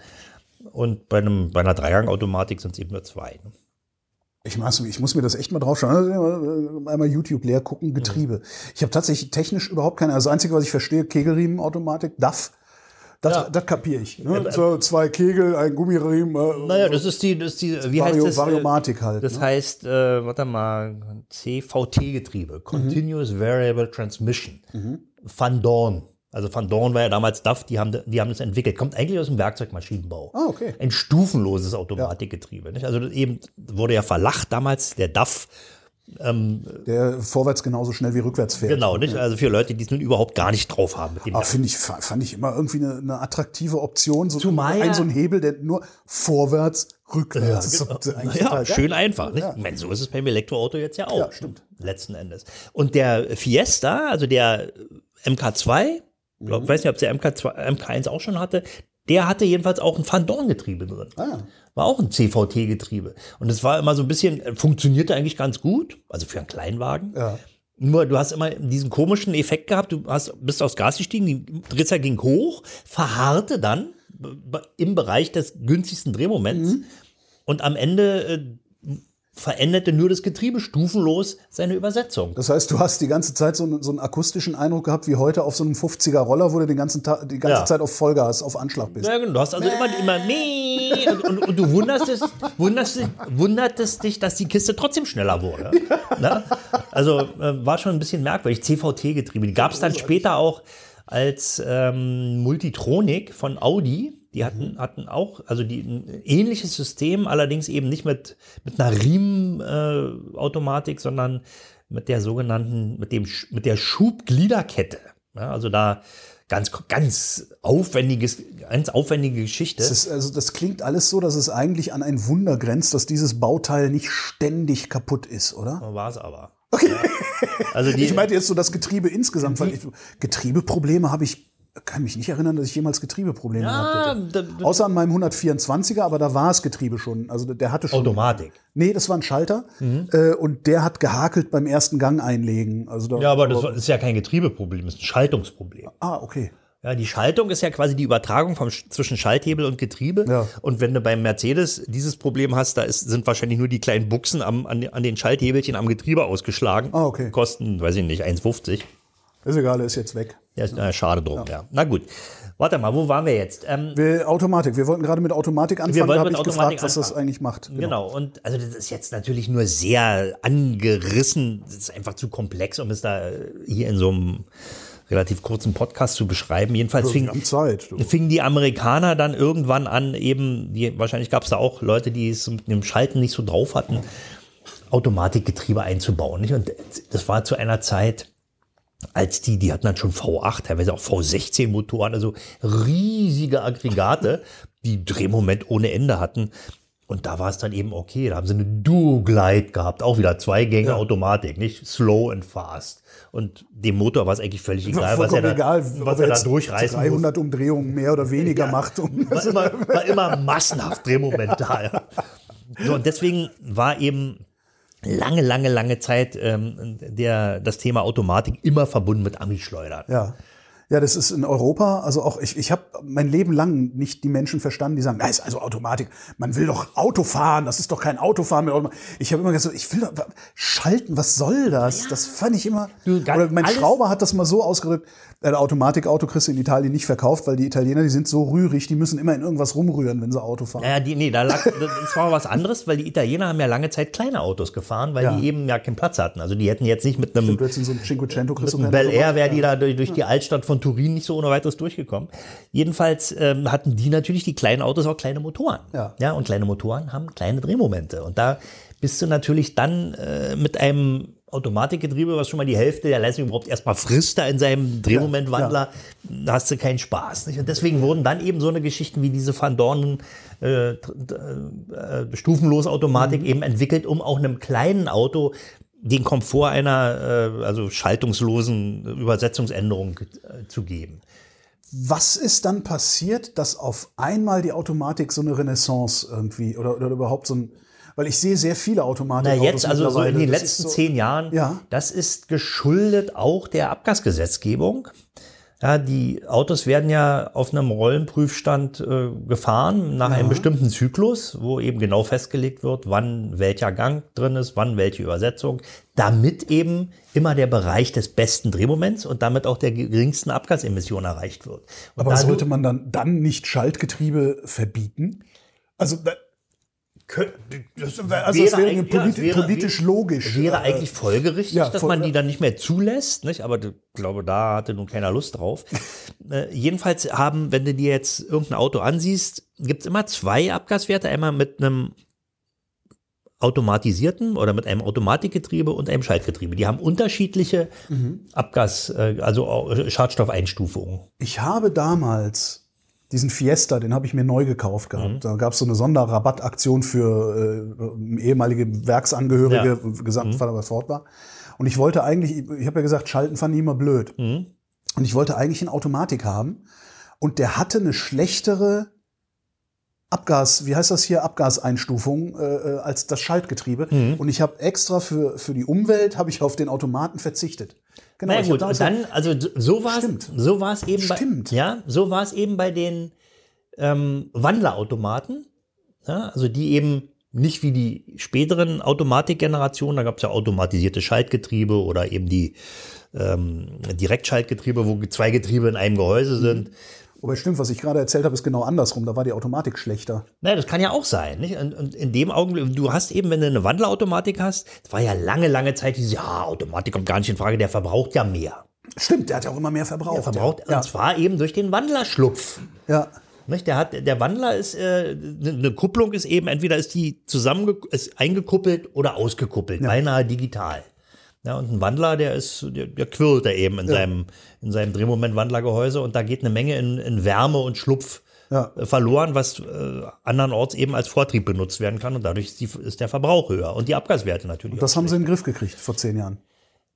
Und bei, einem, bei einer Dreigangautomatik sind es eben nur zwei. ne? Ich, mach's, ich muss mir das echt mal draufschauen. Also, Einmal YouTube leer gucken, Getriebe. Ich habe tatsächlich technisch überhaupt keine. Also das Einzige, was ich verstehe, Kegelriemenautomatik, DAF. Das, Ja. das kapiere ich. Ne? So zwei Kegel, ein Gummiriemen. Äh, Naja, das ist die, das ist die wie heißt Vario, das? äh, Variomatik halt. Das ne? heißt, äh, warte mal, CVT-Getriebe, Continuous Variable Transmission. Van Dorn. Also Van Dorn war ja damals DAF, die haben, die haben das entwickelt. Kommt eigentlich aus dem Werkzeugmaschinenbau. Ah, okay. Ein stufenloses Automatikgetriebe. Nicht? Also eben wurde ja verlacht damals, der DAF. Der vorwärts genauso schnell wie rückwärts fährt. Genau, nicht? Also für Leute, die es nun überhaupt gar nicht drauf haben mit dem Aber DAF. finde ich, fa- fand ich immer irgendwie eine, eine attraktive Option. So Zumal ein ja- so ein Hebel, der nur vorwärts, rückwärts. ist. genau. Ja, schön einfach. Nicht? Ich meine, so ist es beim Elektroauto jetzt ja auch. Ja, stimmt. Letzten Endes. Und der Fiesta, also der MK2, glaub, Mhm. ich weiß nicht, ob der MK2, MK1 auch schon hatte, der hatte jedenfalls auch ein Van Dorn-Getriebe drin. Ah, War auch ein CVT-Getriebe. Und es war immer so ein bisschen, äh, funktionierte eigentlich ganz gut, also für einen Kleinwagen. ja. Nur du hast immer diesen komischen Effekt gehabt, du hast, bist aufs Gas gestiegen, die Drehzahl ging hoch, verharrte dann im Bereich des günstigsten Drehmoments Mhm. und am Ende äh, veränderte nur das Getriebe stufenlos seine Übersetzung. Das heißt, du hast die ganze Zeit so, einen- so einen akustischen Eindruck gehabt wie heute auf so einem 50er Roller, wo du den ganzen Tag, die ganze Ja. Zeit auf Vollgas, auf Anschlag bist. Ja, genau. Du hast also immer, immer nee, und, und, und du wunderst, es, wunderst, wundertest dich, dass die Kiste trotzdem schneller wurde. Ne? Also äh, war schon ein bisschen merkwürdig. CVT-Getriebe, die gab es dann später auch als ähm, Multitronik von Audi. Die hatten, hatten auch, also die, ein ähnliches System, allerdings eben nicht mit, mit einer Riemenautomatik, äh, sondern mit der sogenannten, mit dem, mit der Schubgliederkette. Ja, also da ganz, ganz aufwendiges, ganz aufwendige Geschichte. Das, ist, also das klingt alles so, dass es eigentlich an ein Wunder grenzt, dass dieses Bauteil nicht ständig kaputt ist, oder? war es aber. Ja. Also die, Ich meinte jetzt so das Getriebe insgesamt, weil ich, Getriebeprobleme habe ich, kann mich nicht erinnern, dass ich jemals Getriebeprobleme ja, da- da- Außer an meinem 124er, aber da war das Getriebe schon. Also der hatte schon. Automatik. Nee, das war ein Schalter. Äh, und der hat gehakelt beim ersten Gang einlegen. Also da, Ja, aber das ist ja kein Getriebeproblem, das ist ein Schaltungsproblem. Ah, okay. Ja, die Schaltung ist ja quasi die Übertragung vom, Sch- zwischen Schalthebel und Getriebe. Ja. Und wenn du beim Mercedes dieses Problem hast, da ist, sind wahrscheinlich nur die kleinen Buchsen am, an, an den Schalthebelchen am Getriebe ausgeschlagen. Ah, okay. Kosten, weiß ich nicht, 1,50. Ist egal, er ist jetzt weg. Ja, ist, na, schade drum, ja. Na gut. Warte mal, wo waren wir jetzt? Ähm, Wir, Automatik. Wir wollten gerade mit Automatik anfangen. wollten Da habe mit ich Automatik gefragt, was das anfangen. eigentlich macht. Genau. und also das ist jetzt natürlich nur sehr angerissen. Das ist einfach zu komplex, um es da äh, hier in so einem relativ kurzen Podcast zu beschreiben. Jedenfalls Wir fing, fingen die Amerikaner dann irgendwann an, eben, die, wahrscheinlich gab es da auch Leute, die es mit dem Schalten nicht so drauf hatten, Automatikgetriebe einzubauen. Nicht? Und das war zu einer Zeit, als die, die hatten dann schon V8, teilweise auch V16 Motoren, also riesige Aggregate, die Drehmoment ohne Ende hatten. Und da war es dann eben okay. Da haben sie eine Duo-Glide gehabt, auch wieder zwei Gänge Automatik, nicht slow and fast. Und dem Motor war es eigentlich völlig egal, was er da, egal, was er da durchreißen muss. 300 Umdrehungen mehr oder weniger macht. Um, War immer, war immer massenhaft Drehmoment da. Ja. So, und deswegen war eben lange, lange, lange Zeit ähm, der, das Thema Automatik immer verbunden mit Amischleudern. Ja. Ja, das ist in Europa, also auch ich, ich habe mein Leben lang nicht die Menschen verstanden, die sagen, na, ist also Automatik, man will doch Auto fahren, das ist doch kein Autofahren mit Automatik. Ich habe immer gesagt, ich will doch schalten, was soll das? Das fand ich immer. Du, oder mein Schrauber hat das mal so ausgedrückt, ein Automatikauto kriegst du in Italien nicht verkauft, weil die Italiener, die sind so rührig, die müssen immer in irgendwas rumrühren, wenn sie Auto fahren. Ja, die, nee, da lag, das war was anderes, weil die Italiener haben ja lange Zeit kleine Autos gefahren, weil Ja. die eben ja keinen Platz hatten. Also die hätten jetzt nicht mit einem in so ein Cinquecento kriegst du Mit kein Bel Air wäre die da durch, durch die Altstadt von Turin nicht so ohne weiteres durchgekommen. Jedenfalls ähm, hatten die natürlich die kleinen Autos auch kleine Motoren. Ja. ja. Und kleine Motoren haben kleine Drehmomente. Und da bist du natürlich dann äh, mit einem Automatikgetriebe, was schon mal die Hälfte der Leistung überhaupt erstmal frisst da in seinem Drehmomentwandler, da hast du keinen Spaß. Nicht? Und deswegen wurden dann eben so eine Geschichten wie diese Van Dornen äh, äh, stufenlos Automatik eben entwickelt, um auch einem kleinen Auto den Komfort einer äh, also schaltungslosen Übersetzungsänderung äh, zu geben. Was ist dann passiert, dass auf einmal die Automatik so eine Renaissance irgendwie oder, oder überhaupt so ein, weil ich sehe sehr viele Na Automatik. jetzt, also so in den letzten so- zehn Jahren, Ja. das ist geschuldet auch der Abgasgesetzgebung. Ja, die Autos werden ja auf einem Rollenprüfstand äh, gefahren nach einem bestimmten Zyklus, wo eben genau festgelegt wird, wann welcher Gang drin ist, wann welche Übersetzung, damit eben immer der Bereich des besten Drehmoments und damit auch der geringsten Abgasemission erreicht wird. Und Aber sollte man dann, dann nicht Schaltgetriebe verbieten? Also, das, also das wäre eigentlich- mir politi wäre- politisch logisch. Wäre Äh, eigentlich folgerichtig, ja, dass man die dann nicht mehr zulässt, nicht? aber ich glaube, da hatte nun keiner Lust drauf. äh, jedenfalls haben, wenn du dir jetzt irgendein Auto ansiehst, gibt es immer zwei Abgaswerte, einmal mit einem automatisierten oder mit einem Automatikgetriebe und einem Schaltgetriebe. Die haben unterschiedliche Mhm. Abgas, äh, also auch Schadstoffeinstufungen. Ich habe damals diesen Fiesta, den habe ich mir neu gekauft gehabt. Mhm. Da gab es so eine Sonderrabattaktion für äh, ehemalige Werksangehörige, Ja. Mhm. Gesamtvater bei Ford war. Und ich wollte eigentlich, ich habe ja gesagt, Schalten fand ich immer blöd. Mhm. Und ich wollte eigentlich eine Automatik haben. Und der hatte eine schlechtere Abgas, wie heißt das hier, Abgaseinstufung äh, äh, als das Schaltgetriebe. Mhm. Und ich habe extra für, für die Umwelt, habe ich auf den Automaten verzichtet. Genau, hab gut, damals und dann, also so war es, so eben Stimmt. bei, ja, so war es eben bei den ähm, Wandlerautomaten, ja, also die eben nicht wie die späteren Automatikgenerationen, da gab es ja automatisierte Schaltgetriebe oder eben die ähm, Direktschaltgetriebe, wo zwei Getriebe in einem Gehäuse sind. Wobei stimmt, was ich gerade erzählt habe, ist genau andersrum. Da war die Automatik schlechter. Naja, das kann ja auch sein. Nicht? Und, in dem Augenblick, du hast eben, wenn du eine Wandlerautomatik hast, das war ja lange, lange Zeit dieses, ja, Automatik kommt gar nicht in Frage, der verbraucht ja mehr. Stimmt, der hat ja auch immer mehr verbraucht. Der verbraucht, ja. und zwar eben durch den Wandlerschlupf. Ja. Nicht? Der, hat, der Wandler ist, äh, eine Kupplung ist eben, entweder ist die zusammen ist eingekuppelt oder ausgekuppelt, beinahe digital. Ja, und ein Wandler, der ist, der, der quirlt da eben in seinem, in seinem Drehmoment-Wandlergehäuse und da geht eine Menge in, in Wärme und Schlupf Ja. äh, verloren, was äh, andernorts eben als Vortrieb benutzt werden kann und dadurch ist, die, ist der Verbrauch höher und die Abgaswerte natürlich. Das auch haben sie in den Griff gekriegt vor zehn Jahren.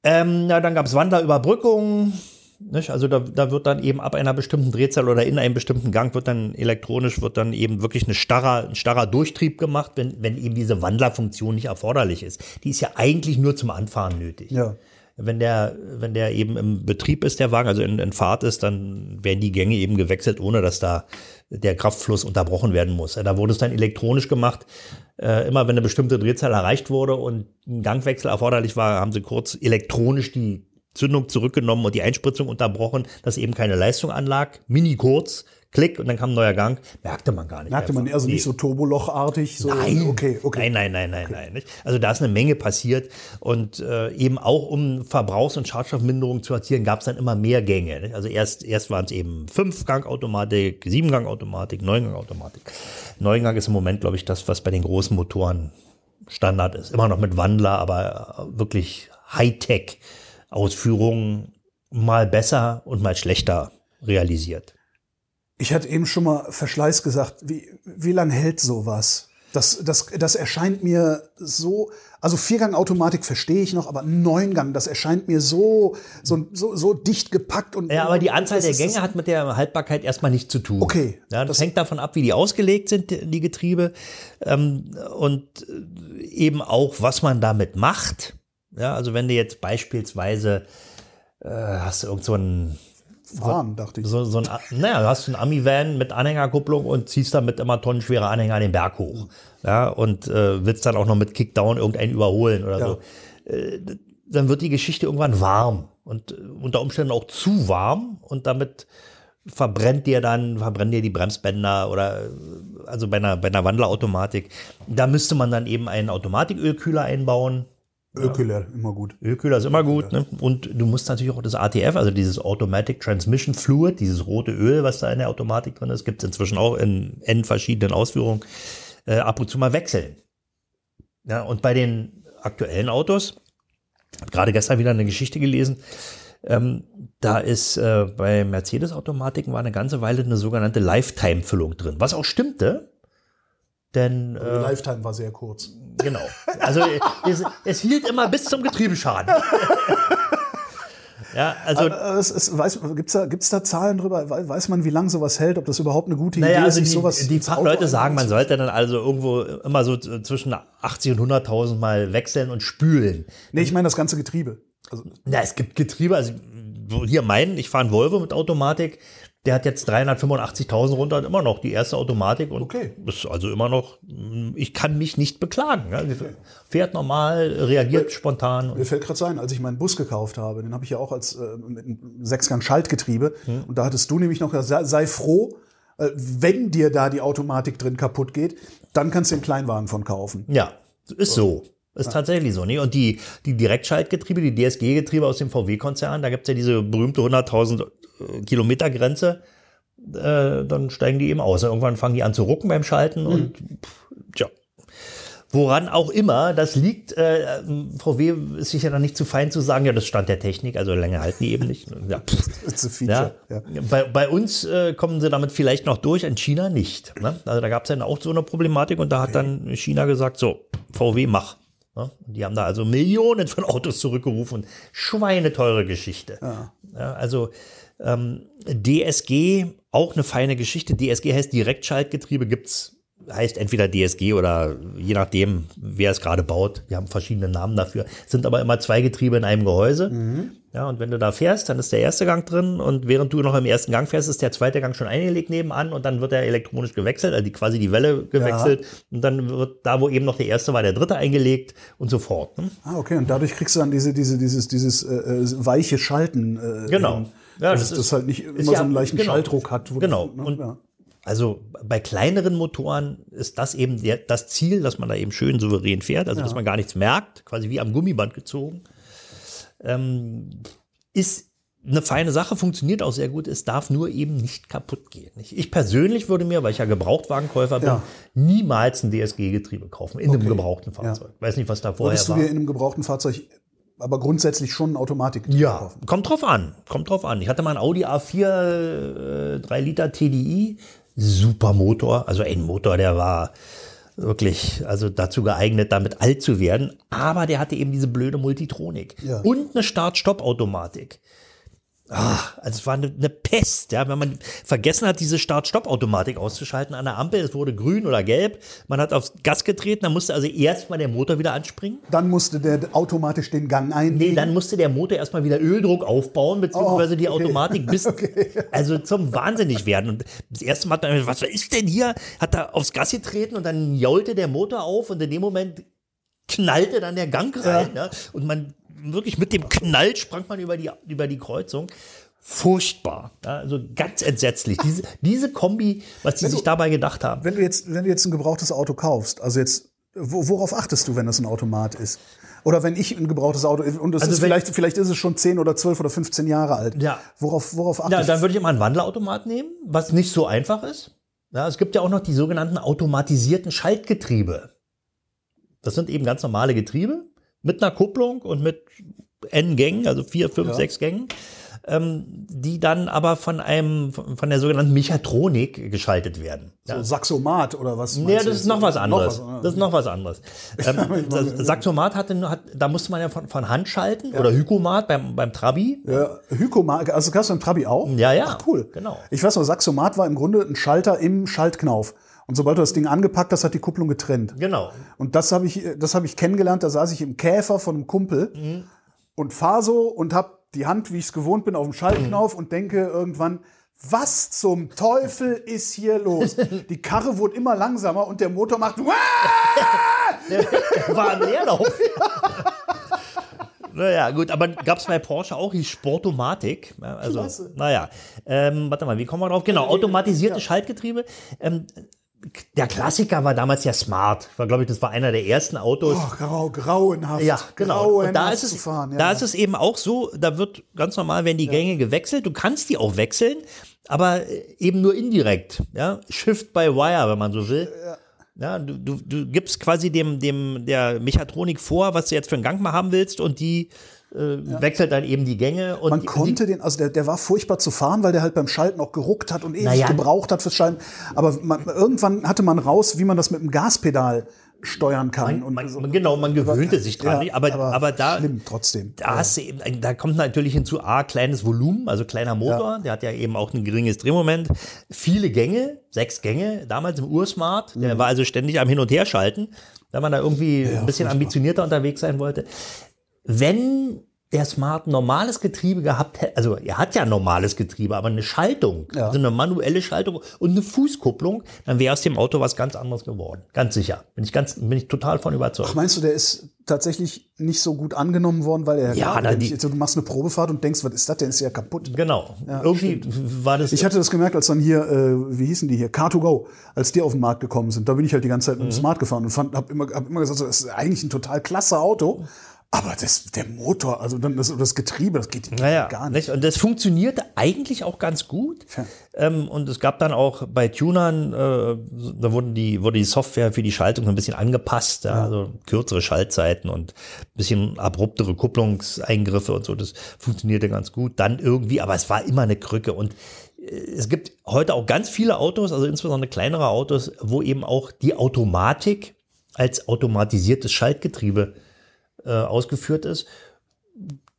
ähm, na, dann gab es Wandlerüberbrückungen. Nicht? Also da, da wird dann eben ab einer bestimmten Drehzahl oder in einem bestimmten Gang wird dann elektronisch, wird dann eben wirklich eine starrer, ein starrer Durchtrieb gemacht, wenn, wenn eben diese Wandlerfunktion nicht erforderlich ist. Die ist ja eigentlich nur zum Anfahren nötig. Ja. Wenn der, wenn der eben im Betrieb ist, der Wagen, also in, in Fahrt ist, dann werden die Gänge eben gewechselt, ohne dass da der Kraftfluss unterbrochen werden muss. Da wurde es dann elektronisch gemacht. Äh, immer wenn eine bestimmte Drehzahl erreicht wurde und ein Gangwechsel erforderlich war, haben sie kurz elektronisch die Zündung zurückgenommen und die Einspritzung unterbrochen, dass eben keine Leistung anlag. Mini kurz, Klick und dann kam ein neuer Gang. Merkte man gar nicht. Merkte man einfach. also Nee. nicht so Turbolochartig. So, Nein, Okay, okay. Nein, nein, nein, nein, nein. Also da ist eine Menge passiert und äh, eben auch um Verbrauchs- und Schadstoffminderung zu erzielen, gab es dann immer mehr Gänge. Nicht? Also erst, erst waren es eben Fünf-Gang-Automatik, Sieben-Gang-Automatik, Neun-Gang-Automatik. Neun-Gang ist im Moment, glaube ich, das, was bei den großen Motoren Standard ist. Immer noch mit Wandler, aber äh, wirklich Hightech-Ausführungen mal besser und mal schlechter realisiert. Ich hatte eben schon mal Verschleiß gesagt. Wie, wie lange hält sowas? Das, das, das erscheint mir so, also Viergang-Automatik verstehe ich noch, aber Neungang, das erscheint mir so, so, so, so dicht gepackt und. Ja, aber die Anzahl das der Gänge hat mit der Haltbarkeit erstmal nichts zu tun. Okay. Ja, das, hängt davon ab, wie die ausgelegt sind, die die Getriebe. Ähm, und äh, eben auch, was man damit macht. Ja, also wenn du jetzt beispielsweise äh, hast du irgend so ein Fahren, dachte ich. so, so ein, naja, du hast einen Ami-Van mit Anhängerkupplung und ziehst damit immer tonnenschwere Anhänger den Berg hoch. Ja, und äh, willst dann auch noch mit Kickdown irgendeinen überholen oder Ja. so. Äh, dann wird die Geschichte irgendwann warm und äh, unter Umständen auch zu warm und damit verbrennt dir dann, verbrennen dir die Bremsbänder oder also bei einer, bei einer Wandlerautomatik. Da müsste man dann eben einen Automatikölkühler einbauen. Öküler, immer gut. Ölkühler ist immer gut. Ne? Und du musst natürlich auch das ATF, also dieses Automatic Transmission Fluid, dieses rote Öl, was da in der Automatik drin ist, gibt es inzwischen auch in N verschiedenen Ausführungen, äh, ab und zu mal wechseln. Ja, und bei den aktuellen Autos, hab gerade gestern wieder eine Geschichte gelesen, ähm, da ist äh, bei Mercedes-Automatiken war eine ganze Weile eine sogenannte Lifetime-Füllung drin, was auch stimmte. Denn Die äh, Lifetime war sehr kurz. Genau. Also es, es hielt immer bis zum Getriebeschaden. ja, also, Äh, Es, es, weiß, gibt's da, gibt's da Zahlen drüber? Wei- Weiß man, wie lange sowas hält? Ob das überhaupt eine gute naja, Idee also ist, die, sowas die Fachleute sagen, man sollte dann also irgendwo immer so zwischen 80 und 100.000 Mal wechseln und spülen. Nee, ich meine das ganze Getriebe. Also, Ja, es gibt Getriebe, also hier meinen, ich fahre einen Volvo mit Automatik, der hat jetzt 385.000 runter und immer noch die erste Automatik und Okay. ist also immer noch, ich kann mich nicht beklagen. Ja. Fährt normal, reagiert spontan. Mir fällt gerade ein, als ich meinen Bus gekauft habe, den habe ich ja auch als äh, mit einem Sechsgang-Schaltgetriebe. Hm. Und da hattest du nämlich noch gesagt, sei, sei froh, äh, wenn dir da die Automatik drin kaputt geht, dann kannst du den Kleinwagen von kaufen. Ja, ist so. Ist tatsächlich so. Ne? Und die, die Direktschaltgetriebe, die DSG-Getriebe aus dem VW-Konzern, da gibt es ja diese berühmte 100.000 äh, Kilometer Grenze. Äh, dann steigen die eben aus. Irgendwann fangen die an zu rucken beim Schalten und pff, tja. Woran auch immer, das liegt, äh, VW ist sicher dann nicht zu fein zu sagen, ja, das stand der Technik, also länger halten die eben nicht. Ja. It's a Ja. Ja. Bei, bei uns äh, kommen sie damit vielleicht noch durch, in China nicht. Ne? Also da gab es dann auch so eine Problematik und da hat dann China gesagt, so, VW mach. Ne? Und Die haben da also Millionen von Autos zurückgerufen. Schweineteure Geschichte. Ja, also ähm, DSG, auch eine feine Geschichte. DSG heißt Direktschaltgetriebe, gibt's heißt entweder DSG oder je nachdem, wer es gerade baut. Wir haben verschiedene Namen dafür. Sind aber immer zwei Getriebe in einem Gehäuse. Ja, und wenn du da fährst, dann ist der erste Gang drin und während du noch im ersten Gang fährst, ist der zweite Gang schon eingelegt nebenan und dann wird er elektronisch gewechselt, also die, quasi die Welle gewechselt und dann wird da, wo eben noch der erste war, der dritte eingelegt und so fort. Ne? Ah, okay. Und dadurch kriegst du dann diese, diese, dieses, dieses äh, äh, weiche Schalten. Äh, Genau. hin. Ja, dass das es ist- das halt nicht immer ist so ja- einen leichten genau. Schalldruck hat. wo Genau. Das, ne? Und ja. Also bei kleineren Motoren ist das eben der, das Ziel, dass man da eben schön souverän fährt, also dass man gar nichts merkt, quasi wie am Gummiband gezogen. Ähm, ist eine feine Sache, funktioniert auch sehr gut. Es darf nur eben nicht kaputt gehen. Ich, ich persönlich würde mir, weil ich ja Gebrauchtwagenkäufer bin, Ja. niemals ein DSG-Getriebe kaufen in einem gebrauchten Fahrzeug. Weiß nicht, was da vorher Würdest du war. dir in einem gebrauchten Fahrzeug aber grundsätzlich schon eine Automatik Ja, kaufen? kommt drauf an. Kommt drauf an. Ich hatte mal einen Audi A4 äh, 3 Liter TDI. Super Motor. Also ein Motor, der war wirklich also dazu geeignet, damit alt zu werden. Aber der hatte eben diese blöde Multitronik. Ja. Und eine Start-Stopp-Automatik. Ach, also es war eine, eine Pest, ja, wenn man vergessen hat, diese Start-Stopp-Automatik auszuschalten an der Ampel, es wurde grün oder gelb, man hat aufs Gas getreten, dann musste also erstmal der Motor wieder anspringen. Dann musste der automatisch den Gang einlegen. Nee, dann musste der Motor erstmal wieder Öldruck aufbauen, beziehungsweise Oh, die okay. Automatik bis, also zum Wahnsinnig werden. Und das erste Mal hat er, was ist denn hier? Hat er aufs Gas getreten und dann jaulte der Motor auf und in dem Moment knallte dann der Gang rein. Ja. Und man wirklich mit dem Knall sprang man über die, über die Kreuzung. Furchtbar. Ja, also ganz entsetzlich. Diese, diese Kombi, was die sich dabei gedacht haben. Wenn du jetzt, wenn du jetzt ein gebrauchtes Auto kaufst, also jetzt, wo, worauf achtest du, wenn das ein Automat ist? Oder wenn ich ein gebrauchtes Auto, und das Also ist wenn- vielleicht, vielleicht ist es schon 10 oder 12 oder 15 Jahre alt. Ja. Worauf, worauf Ja, achtest dann würde ich immer einen Wandlerautomat nehmen, was nicht so einfach ist. Ja, es gibt ja auch noch die sogenannten automatisierten Schaltgetriebe. Das sind eben ganz normale Getriebe mit einer Kupplung und mit N Gängen, also vier, fünf, Ja. sechs Gängen, ähm, die dann aber von einem von der sogenannten Mechatronik geschaltet werden. So Saxomat oder was? Nee, das ist jetzt? noch was anderes. Noch was, das ist noch was anderes. Ähm, Saxomat hatte, hat, da musste man ja von, von Hand schalten oder Hykomat beim, beim Trabi. Ja, Hykomat, also kannst du im Trabi auch? Ja, ja. Ach, cool. Genau. Ich weiß noch, Saxomat war im Grunde ein Schalter im Schaltknauf. Und sobald du das Ding angepackt hast, hat die Kupplung getrennt. Genau. Und das habe ich, das habe ich kennengelernt. Da saß ich im Käfer von einem Kumpel Mhm. und fahr so und habe die Hand, wie ich es gewohnt bin, auf dem Schaltknauf Mhm. und denke irgendwann, was zum Teufel ist hier los? Die Karre wurde immer langsamer und der Motor macht. War ein Leerlauf. Naja, gut, aber gab es bei Porsche auch die Sportomatik. Ja, Also, Klasse. naja, ähm, warte mal, wie kommen wir drauf? Genau, automatisierte Schaltgetriebe. Ähm, der Klassiker war damals ja Smart. War, glaube ich, das war einer der ersten Autos. Oh, grau, grauenhaft. Ja, genau. Grauenhaft Und da ist, zu es, fahren. Ja. da ist es eben auch so, da wird ganz normal, werden die Gänge gewechselt. Du kannst die auch wechseln, aber äh, eben nur indirekt. Ja? Shift by Wire, wenn man so will. Ja, du, du, du gibst quasi dem, dem der Mechatronik vor, was du jetzt für einen Gang mal haben willst und die äh, wechselt dann eben die Gänge. Und Man die, konnte den, also der, der war furchtbar zu fahren, weil der halt beim Schalten auch geruckt hat und ewig Naja. gebraucht hat fürs Schalten. Aber man, irgendwann hatte man raus, wie man das mit dem Gaspedal steuern kann. Man- man- genau, man gewöhnte sich dran, Ja, aber- aber da- Schlimm trotzdem. Da, hast du eben, da kommt natürlich hinzu, A, kleines Volumen, also kleiner Motor, der hat ja eben auch ein geringes Drehmoment, viele Gänge, sechs Gänge, damals im Ursmart, der Mhm. war also ständig am Hin- und Herschalten, wenn man da irgendwie ein bisschen ambitionierter unterwegs sein wollte. Wenn der Smart normales Getriebe gehabt hätte, also er hat ja normales Getriebe, aber eine Schaltung, Ja. also eine manuelle Schaltung und eine Fußkupplung, dann wäre aus dem Auto was ganz anderes geworden. Ganz sicher. Bin ich ganz, bin ich total von überzeugt. Ach, meinst du, der ist tatsächlich nicht so gut angenommen worden, weil er Ja, na, die- also du machst eine Probefahrt und denkst, was ist das denn? Ist ja kaputt. Genau. Irgendwie war das. Ich hatte das gemerkt, als dann hier, äh, wie hießen die hier, Car2Go, als die auf den Markt gekommen sind. Da bin ich halt die ganze Zeit mit Mhm. dem Smart gefahren und fand, hab immer, hab immer gesagt, so, das ist eigentlich ein total klasse Auto. Aber das, der Motor, also dann das, das Getriebe, das geht Naja, gar nicht. Und das funktionierte eigentlich auch ganz gut. Ja. Ähm, und es gab dann auch bei Tunern, äh, da wurden die, wurde die Software für die Schaltung so ein bisschen angepasst, ja, also kürzere Schaltzeiten und ein bisschen abruptere Kupplungseingriffe und so. Das funktionierte ganz gut. Dann irgendwie, aber es war immer eine Krücke. Und äh, es gibt heute auch ganz viele Autos, also insbesondere kleinere Autos, wo eben auch die Automatik als automatisiertes Schaltgetriebe äh, ausgeführt ist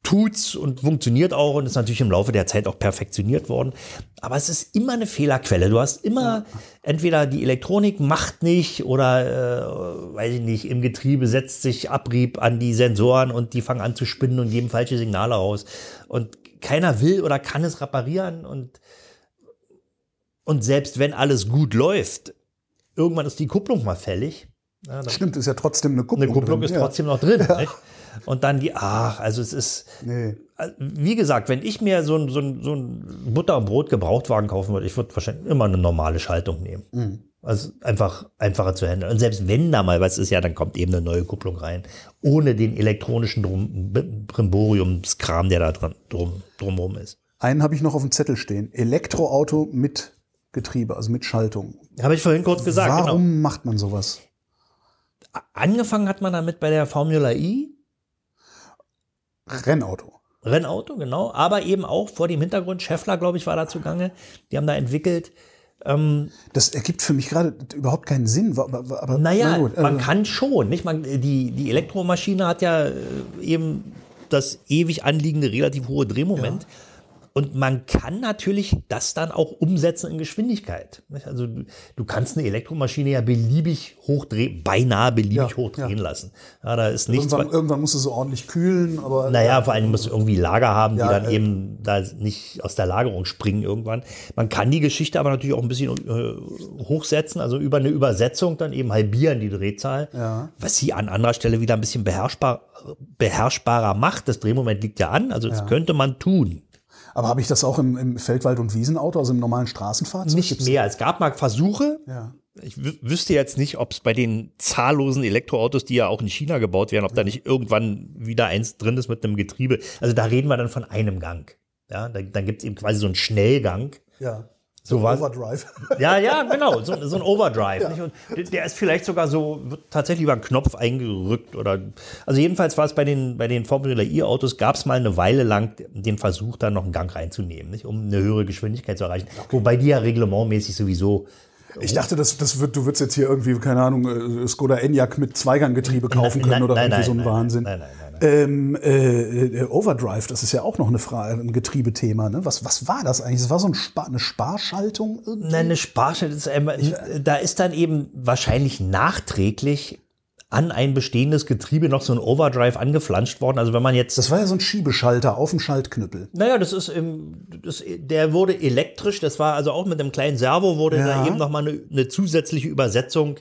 tut's und funktioniert auch und ist natürlich im Laufe der Zeit auch perfektioniert worden. Aber es ist immer eine Fehlerquelle. Du hast immer entweder die Elektronik macht nicht oder äh, weiß ich nicht, im Getriebe setzt sich Abrieb an die Sensoren und die fangen an zu spinnen und geben falsche Signale aus. Und keiner will oder kann es reparieren und und selbst wenn alles gut läuft, irgendwann ist die Kupplung mal fällig. Ja, Stimmt, ist ja trotzdem eine Kupplung. Eine Kupplung drin. ist ja. trotzdem noch drin. Ja. Und dann die, ach, also es ist, nee. wie gesagt, wenn ich mir so ein, so ein, so ein Butter- und Brot-Gebrauchtwagen kaufen würde, ich würde wahrscheinlich immer eine normale Schaltung nehmen. Mhm. Also einfach einfacher zu handeln. Und selbst wenn da mal was ist, ja, dann kommt eben eine neue Kupplung rein. Ohne den elektronischen drum, Brimboriumskram, der da dran, drum, drumherum ist. Einen habe ich noch auf dem Zettel stehen. Elektroauto mit Getriebe, also mit Schaltung. Habe ich vorhin kurz gesagt. Warum genau. macht man sowas? Angefangen hat man damit bei der Formula E. Rennauto. Rennauto, genau. Aber eben auch vor dem Hintergrund, Scheffler, glaube ich, war da zugange. Die haben da entwickelt. Ähm, das ergibt für mich gerade überhaupt keinen Sinn. Aber, aber naja, na gut, man äh, kann schon. Nicht? Man, die, die Elektromaschine hat ja äh, eben das ewig anliegende relativ hohe Drehmoment. Ja. Und man kann natürlich das dann auch umsetzen in Geschwindigkeit. Also du, kannst eine Elektromaschine ja beliebig hochdrehen, beinahe beliebig ja, hochdrehen ja. lassen. Ja, da ist nichts. Irgendwann, irgendwann musst du so ordentlich kühlen, aber. Naja, vor allem musst du irgendwie Lager haben, die dann eben da nicht aus der Lagerung springen irgendwann. Man kann die Geschichte aber natürlich auch ein bisschen äh, hochsetzen, also über eine Übersetzung dann eben halbieren die Drehzahl, was sie an anderer Stelle wieder ein bisschen beherrschbar, beherrschbarer macht. Das Drehmoment liegt ja an, also das könnte man tun. Aber habe ich das auch im, im Feldwald- und Wiesenauto, also im normalen Straßenfahrzeug? Nicht Gibt's mehr. Es gab mal Versuche. Ja. Ich wüsste jetzt nicht, ob es bei den zahllosen Elektroautos, die ja auch in China gebaut werden, ob da nicht irgendwann wieder eins drin ist mit einem Getriebe. Also da reden wir dann von einem Gang. Ja, da, dann gibt es eben quasi so einen Schnellgang. Ja. So was. Overdrive. Ja, ja, genau, so, so ein Overdrive. Ja. Und der ist vielleicht sogar so, wird tatsächlich über einen Knopf eingerückt oder, also jedenfalls war es bei den, bei den Formula E-Autos, gab es mal eine Weile lang den Versuch, da noch einen Gang reinzunehmen, nicht, um eine höhere Geschwindigkeit zu erreichen. Okay. Wobei die ja reglementmäßig sowieso ich dachte, das, das wird, du würdest jetzt hier irgendwie, keine Ahnung, äh, Skoda Enyaq mit Zweiganggetriebe kaufen können nein, oder nein, irgendwie nein, so ein Wahnsinn. Nein, nein, nein. Ähm, äh, äh, Overdrive, das ist ja auch noch eine Frage, ein Getriebethema. Ne? Was, was war das eigentlich? Das war so ein Spar eine Sparschaltung? Irgendwie? Nein, eine Sparschaltung ist einmal, da ist dann eben wahrscheinlich nachträglich an ein bestehendes Getriebe noch so ein Overdrive angeflanscht worden. Also wenn man jetzt. Das war ja so ein Schiebeschalter auf dem Schaltknüppel. Naja, das ist im, das, der wurde elektrisch, das war also auch mit einem kleinen Servo, wurde ja. da eben nochmal eine, eine zusätzliche Übersetzung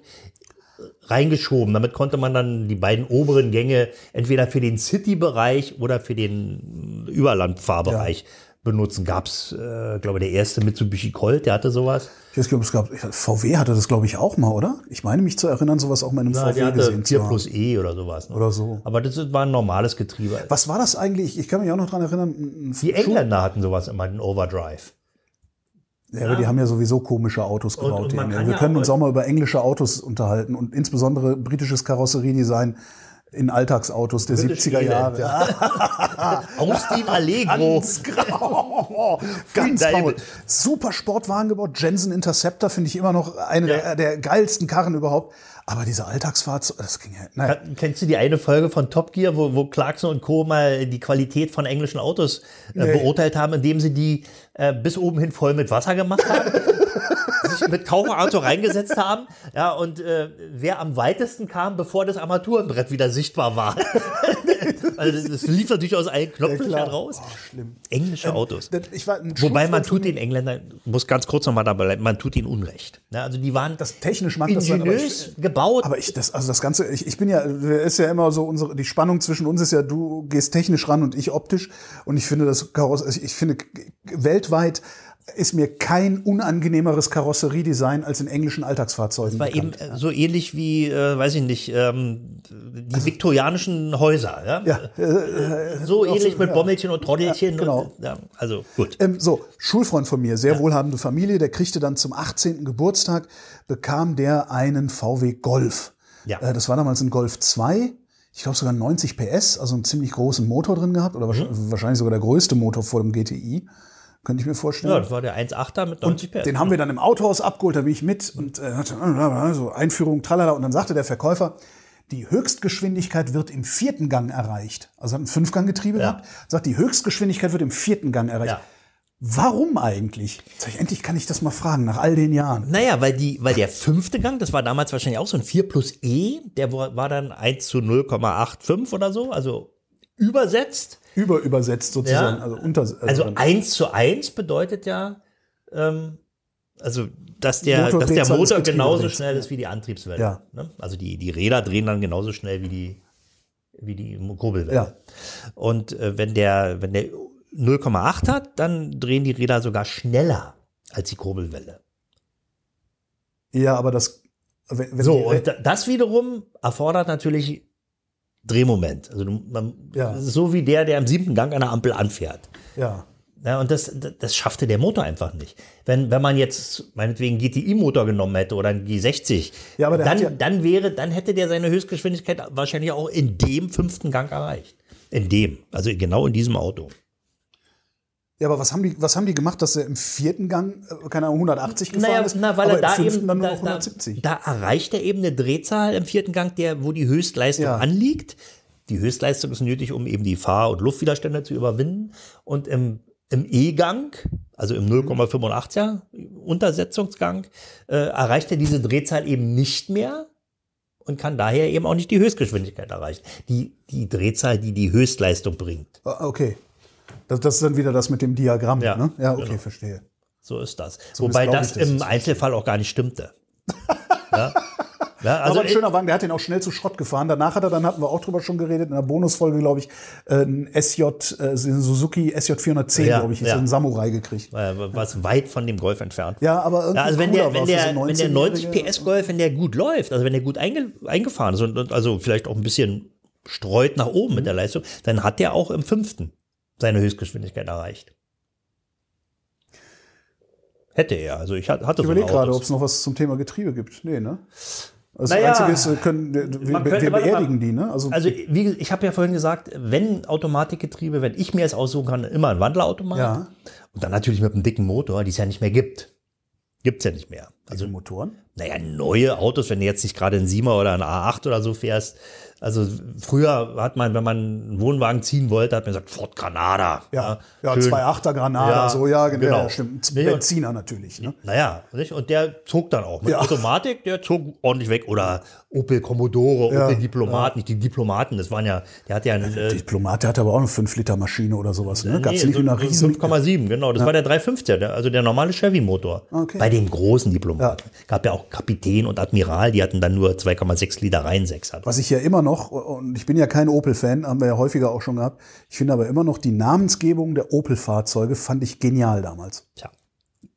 reingeschoben. Damit konnte man dann die beiden oberen Gänge entweder für den City-Bereich oder für den Überlandfahrbereich ja. Benutzen. Gab es, äh, glaube der erste Mitsubishi Colt, der hatte sowas. Ich glaube, es gab VW hatte das, glaube ich, auch mal, oder? Ich meine mich zu erinnern, sowas auch mal in einem Na, VW hatte gesehen 4 plus E oder sowas. Ne? Oder so. Aber das war ein normales Getriebe. Was war das eigentlich? Ich kann mich auch noch dran erinnern. Die Engländer hatten sowas immer, den Overdrive. Ja, aber die haben ja sowieso komische Autos gebaut. Und, und Wir können uns auch mal über englische Autos unterhalten und insbesondere britisches Karosseriedesign in Alltagsautos der British 70er Jahre. Ja. Austin Allegro. Ganz grau. Ganz faul. Super Sportwagen gebaut. Jensen Interceptor finde ich immer noch eine ja. der, der geilsten Karren überhaupt. Aber diese Alltagsfahrt, das ging ja. Naja. Kennst du die eine Folge von Top Gear, wo, wo Clarkson und Co. mal die Qualität von englischen Autos äh, nee. beurteilt haben, indem sie die äh, bis oben hin voll mit Wasser gemacht haben? sich mit Taucherauto reingesetzt haben. Ja, und äh, wer am weitesten kam, bevor das Armaturenbrett wieder sichtbar war. also das, lief natürlich aus allen Knopflöchern ja, raus. Oh, schlimm. Englische ähm, Autos. Wobei man tut den Engländern, muss ganz kurz nochmal dabei bleiben, man tut ihnen Unrecht. Ja, also die waren das technisch mag ingeniös das sein, gebaut. Aber ich, das, also das Ganze, ich, ich bin ja, ist ja immer so unsere, die Spannung zwischen uns ist ja, du gehst technisch ran und ich optisch. Und ich finde das Kaross, ich finde weltweit ist mir kein unangenehmeres Karosseriedesign als in englischen Alltagsfahrzeugen. Das war bekannt. eben so ähnlich wie, äh, weiß ich nicht, ähm, die also, viktorianischen Häuser. Ja, ja äh, so ähnlich so, mit Bommelchen und Trottelchen. Ja, genau. Und, ja, also gut. Ähm, so, Schulfreund von mir, sehr ja. wohlhabende Familie, der kriegte dann zum 18. Geburtstag, bekam der einen VW Golf. Ja. Äh, das war damals ein Golf 2 ich glaube sogar 90 PS, also einen ziemlich großen Motor drin gehabt oder mhm. wahrscheinlich sogar der größte Motor vor dem GTI. Könnte ich mir vorstellen. Ja, das war der 1.8er mit 90 PS. Den haben wir dann im Autohaus abgeholt, da bin ich mit und äh, so Einführung, tralala. Und dann sagte der Verkäufer, die Höchstgeschwindigkeit wird im vierten Gang erreicht. Also hat ein Fünfganggetriebe Ja. gehabt, sagt, die Höchstgeschwindigkeit wird im vierten Gang erreicht. Ja. Warum eigentlich? Ich, endlich kann ich das mal fragen, nach all den Jahren. Naja, weil, die, weil der fünfte Gang, das war damals wahrscheinlich auch so ein 4 plus E, der war dann 1 zu 0,85 oder so, also übersetzt. Überübersetzt sozusagen. Ja. Also, unter, Also 1 zu 1 bedeutet ja, ähm, also dass der, dass der Motor genauso dreht. schnell ist wie die Antriebswelle. Ja. Ne? Also die, die Räder drehen dann genauso schnell wie die, wie die Kurbelwelle. Ja. Und äh, wenn der, wenn der 0,8 hat, dann drehen die Räder sogar schneller als die Kurbelwelle. ja, aber das. Wenn, wenn So, die- und da- das wiederum erfordert natürlich Drehmoment. Also man, Ja. das so wie der, der im siebten Gang an der Ampel anfährt. ja. Ja, und das, das schaffte der Motor einfach nicht. Wenn, wenn man jetzt meinetwegen einen GTI-Motor genommen hätte oder einen G60, Ja, dann, ja- dann wäre, dann hätte der seine Höchstgeschwindigkeit wahrscheinlich auch in dem fünften Gang erreicht. In dem, also genau in diesem Auto. Ja, aber was haben die, was haben die gemacht, dass er im vierten Gang, äh, keine Ahnung, 180 gefahren Naja, ist? na, weil aber er da eben, dann nur da, noch da, 170. da erreicht er eben eine Drehzahl im vierten Gang, der, wo die Höchstleistung Ja. anliegt. Die Höchstleistung ist nötig, um eben die Fahr- und Luftwiderstände zu überwinden. Und im, im E-Gang, also im 0,85er Untersetzungsgang, äh, erreicht er diese Drehzahl eben nicht mehr und kann daher eben auch nicht die Höchstgeschwindigkeit erreichen. Die, die Drehzahl, die die Höchstleistung bringt. Ah, Okay. Das, das ist dann wieder das mit dem Diagramm, Ja, ne? Ja, okay, genau. verstehe. So ist das. Zumindest Wobei das ich, dass im Einzelfall auch gar nicht stimmte. ja? Ja, also aber ein schöner Wagen, der hat den auch schnell zu Schrott gefahren. Danach hat er, dann hatten wir auch drüber schon geredet, in der Bonusfolge, glaube ich, äh, ein SJ, äh, ein Suzuki SJ 410, Ja, glaube ich, ist ja. ein Samurai gekriegt. was weit von dem Golf entfernt. Ja, aber irgendwie Ja, also wenn der, wenn der, so wenn der 90 19-Jährige. PS Golf, wenn der gut läuft, also wenn der gut einge, eingefahren ist und, und also vielleicht auch ein bisschen streut nach oben Mhm. mit der Leistung, dann hat der auch im fünften seine Höchstgeschwindigkeit erreicht. Hätte er. Also ich hat- hatte Ich so überlege ein gerade, ob es noch was zum Thema Getriebe gibt. Nee, ne? Das Naja, Einzige ist, wir, können, wir, man wir könnte- mal. beerdigen die, ne? Also, Also wie, ich habe ja vorhin gesagt, wenn Automatikgetriebe, wenn ich mir es aussuchen kann, immer ein Wandlerautomat. Ja. Und dann natürlich mit einem dicken Motor, die es ja nicht mehr gibt. Gibt es ja nicht mehr. also Also Motoren. naja, neue Autos, wenn du jetzt nicht gerade einen Siemer oder einen A8 oder so fährst. Also früher hat man, wenn man einen Wohnwagen ziehen wollte, hat man gesagt, Ford Granada. Ja, ja, schön. 2,8er Granada, Ja, so, ja, genau. genau. Ja, stimmt. Nee, und- Benziner natürlich, ne? Naja, nicht? und der zog dann auch. Mit Ja. Automatik, der zog ordentlich weg. Oder Opel Commodore, Ja, Opel Diplomat, nicht die Diplomaten, das waren ja, der hat ja einen, äh, Diplomat, der hatte aber auch eine 5-Liter-Maschine oder sowas, ne? Gab's Nee, nicht so- riesen 5,7, genau. Das war der 350er, der, also der normale Chevy-Motor. Okay. Bei den großen Diplomaten. Gab ja auch Kapitän und Admiral, die hatten dann nur 2,6 Liter Reihensex. Was ich ja immer noch, und ich bin ja kein Opel-Fan, haben wir ja häufiger auch schon gehabt, ich finde aber immer noch die Namensgebung der Opel-Fahrzeuge fand ich genial damals. Tja,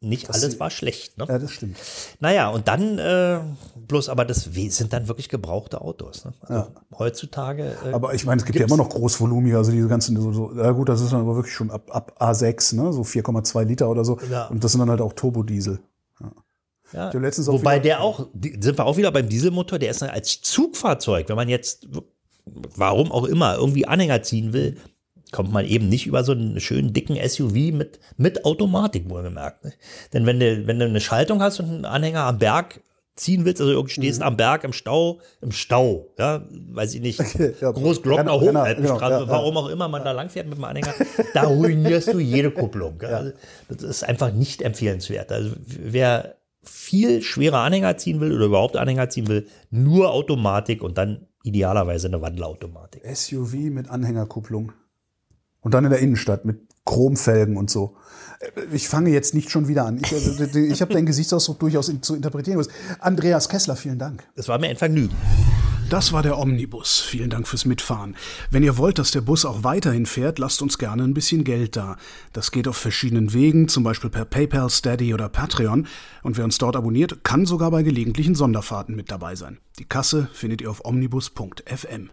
nicht alles war schlecht. Ne? Ja, das stimmt. Naja, und dann, äh, bloß aber das sind dann wirklich gebrauchte Autos. Ne? Also Heutzutage. Äh, Aber ich meine, es gibt ja immer noch Großvolumige, also diese ganzen, so, so, ja gut, das ist dann aber wirklich schon ab, ab A6, ne? so 4,2 Liter oder so. Ja. Und das sind dann halt auch Turbodiesel. Ja. Wobei der auch, sind wir auch wieder beim Dieselmotor, der ist dann als Zugfahrzeug, wenn man jetzt, warum auch immer, irgendwie Anhänger ziehen will, kommt man eben nicht über so einen schönen dicken SUV mit, mit Automatik, wohlgemerkt. Ne? Denn wenn du, wenn du eine Schaltung hast und einen Anhänger am Berg ziehen willst, also irgendwie stehst am Berg im Stau, im Stau, ja, weiß ich nicht, ja. Großglockner Hochalpenstraße, genau, ja, warum auch immer man da langfährt mit dem Anhänger, da ruinierst du jede Kupplung. Also, das ist einfach nicht empfehlenswert. Also wer viel schwere Anhänger ziehen will oder überhaupt Anhänger ziehen will, nur Automatik und dann idealerweise eine Wandlerautomatik. SUV mit Anhängerkupplung. Und dann in der Innenstadt mit Chromfelgen und so. Äh, Ich fange jetzt nicht schon wieder an. Ich, äh, ich habe deinen Gesichtsausdruck durchaus in, zu interpretieren gewusst. Andreas Kessler, vielen Dank. Es war mir ein Vergnügen. Das war der Omnibus. Vielen Dank fürs Mitfahren. Wenn ihr wollt, dass der Bus auch weiterhin fährt, lasst uns gerne ein bisschen Geld da. Das geht auf verschiedenen Wegen, zum Beispiel per PayPal, Steady oder Patreon. Und wer uns dort abonniert, kann sogar bei gelegentlichen Sonderfahrten mit dabei sein. Die Kasse findet ihr auf omnibus.fm.